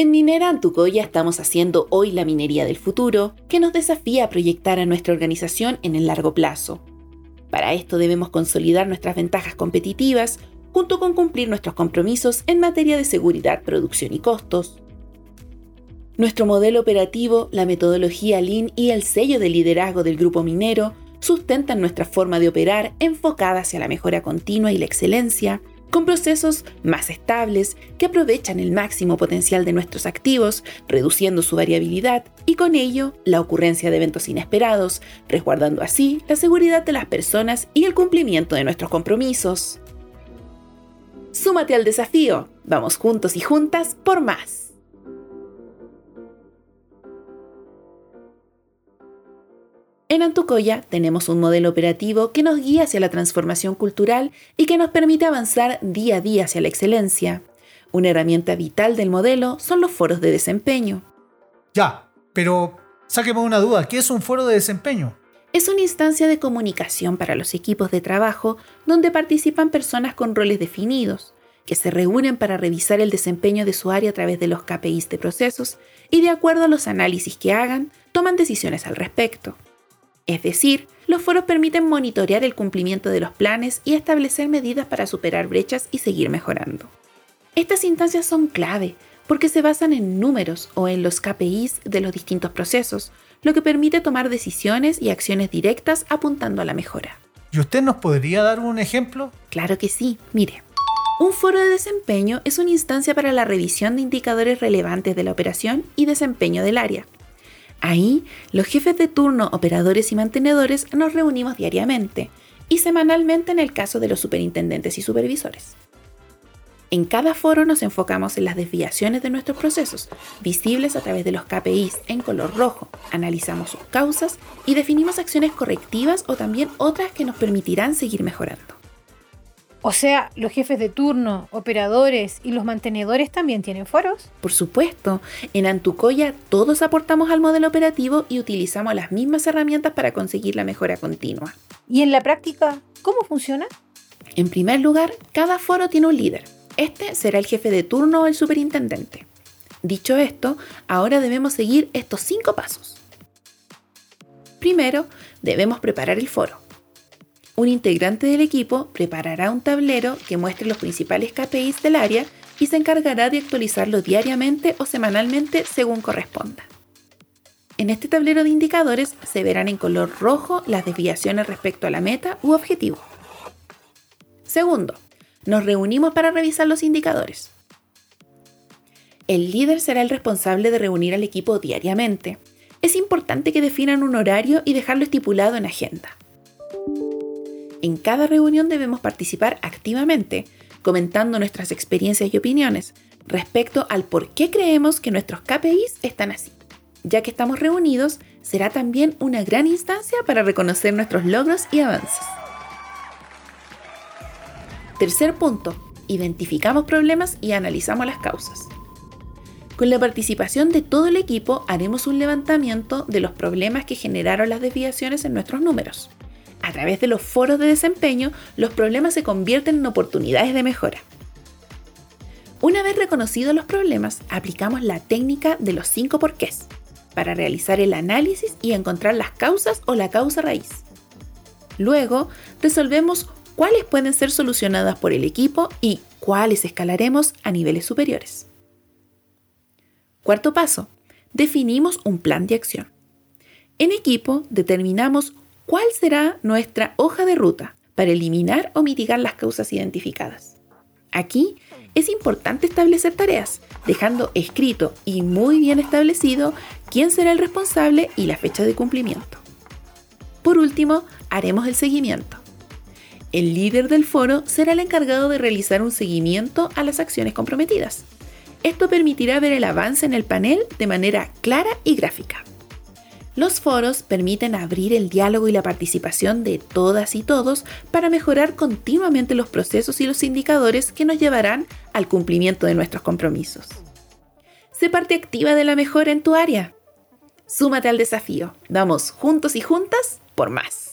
En Minera Antucoya estamos haciendo hoy la minería del futuro, que nos desafía a proyectar a nuestra organización en el largo plazo. Para esto debemos consolidar nuestras ventajas competitivas, junto con cumplir nuestros compromisos en materia de seguridad, producción y costos. Nuestro modelo operativo, la metodología Lean y el sello de liderazgo del grupo minero sustentan nuestra forma de operar enfocada hacia la mejora continua y la excelencia, con procesos más estables que aprovechan el máximo potencial de nuestros activos, reduciendo su variabilidad y con ello la ocurrencia de eventos inesperados, resguardando así la seguridad de las personas y el cumplimiento de nuestros compromisos. Súmate al desafío, vamos juntos y juntas por más. En Antucoya tenemos un modelo operativo que nos guía hacia la transformación cultural y que nos permite avanzar día a día hacia la excelencia. Una herramienta vital del modelo son los foros de desempeño. Ya, pero sáqueme una duda, ¿qué es un foro de desempeño? Es una instancia de comunicación para los equipos de trabajo donde participan personas con roles definidos, que se reúnen para revisar el desempeño de su área a través de los KPIs de procesos y de acuerdo a los análisis que hagan, toman decisiones al respecto. Es decir, los foros permiten monitorear el cumplimiento de los planes y establecer medidas para superar brechas y seguir mejorando. Estas instancias son clave porque se basan en números o en los KPIs de los distintos procesos, lo que permite tomar decisiones y acciones directas apuntando a la mejora. ¿Y usted nos podría dar un ejemplo? Claro que sí, mire. Un foro de desempeño es una instancia para la revisión de indicadores relevantes de la operación y desempeño del área, Ahí, los jefes de turno, operadores y mantenedores nos reunimos diariamente y semanalmente en el caso de los superintendentes y supervisores. En cada foro nos enfocamos en las desviaciones de nuestros procesos, visibles a través de los KPIs en color rojo. Analizamos sus causas y definimos acciones correctivas o también otras que nos permitirán seguir mejorando. O sea, los jefes de turno, operadores y los mantenedores también tienen foros. Por supuesto, en Antucoya todos aportamos al modelo operativo y utilizamos las mismas herramientas para conseguir la mejora continua. ¿Y en la práctica, cómo funciona? En primer lugar, cada foro tiene un líder. Este será el jefe de turno o el superintendente. Dicho esto, ahora debemos seguir estos cinco pasos. Primero, debemos preparar el foro un integrante del equipo preparará un tablero que muestre los principales KPIs del área y se encargará de actualizarlo diariamente o semanalmente según corresponda. En este tablero de indicadores se verán en color rojo las desviaciones respecto a la meta u objetivo. Segundo, nos reunimos para revisar los indicadores. El líder será el responsable de reunir al equipo diariamente. Es importante que definan un horario y dejarlo estipulado en agenda. En cada reunión debemos participar activamente, comentando nuestras experiencias y opiniones respecto al por qué creemos que nuestros KPIs están así. Ya que estamos reunidos, será también una gran instancia para reconocer nuestros logros y avances. Tercer punto, identificamos problemas y analizamos las causas. Con la participación de todo el equipo haremos un levantamiento de los problemas que generaron las desviaciones en nuestros números a través de los foros de desempeño, los problemas se convierten en oportunidades de mejora. Una vez reconocidos los problemas, aplicamos la técnica de los 5 porqués para realizar el análisis y encontrar las causas o la causa raíz. Luego, resolvemos cuáles pueden ser solucionadas por el equipo y cuáles escalaremos a niveles superiores. Cuarto paso, definimos un plan de acción. En equipo determinamos cuál será nuestra hoja de ruta para eliminar o mitigar las causas identificadas. Aquí es importante establecer tareas, dejando escrito y muy bien establecido quién será el responsable y la fecha de cumplimiento. Por último, haremos el seguimiento. El líder del foro será el encargado de realizar un seguimiento a las acciones comprometidas. Esto permitirá ver el avance en el panel de manera clara y gráfica. Los foros permiten abrir el diálogo y la participación de todas y todos para mejorar continuamente los procesos y los indicadores que nos llevarán al cumplimiento de nuestros compromisos. Sé parte activa de la mejora en tu área. Súmate al desafío. Vamos juntos y juntas por más.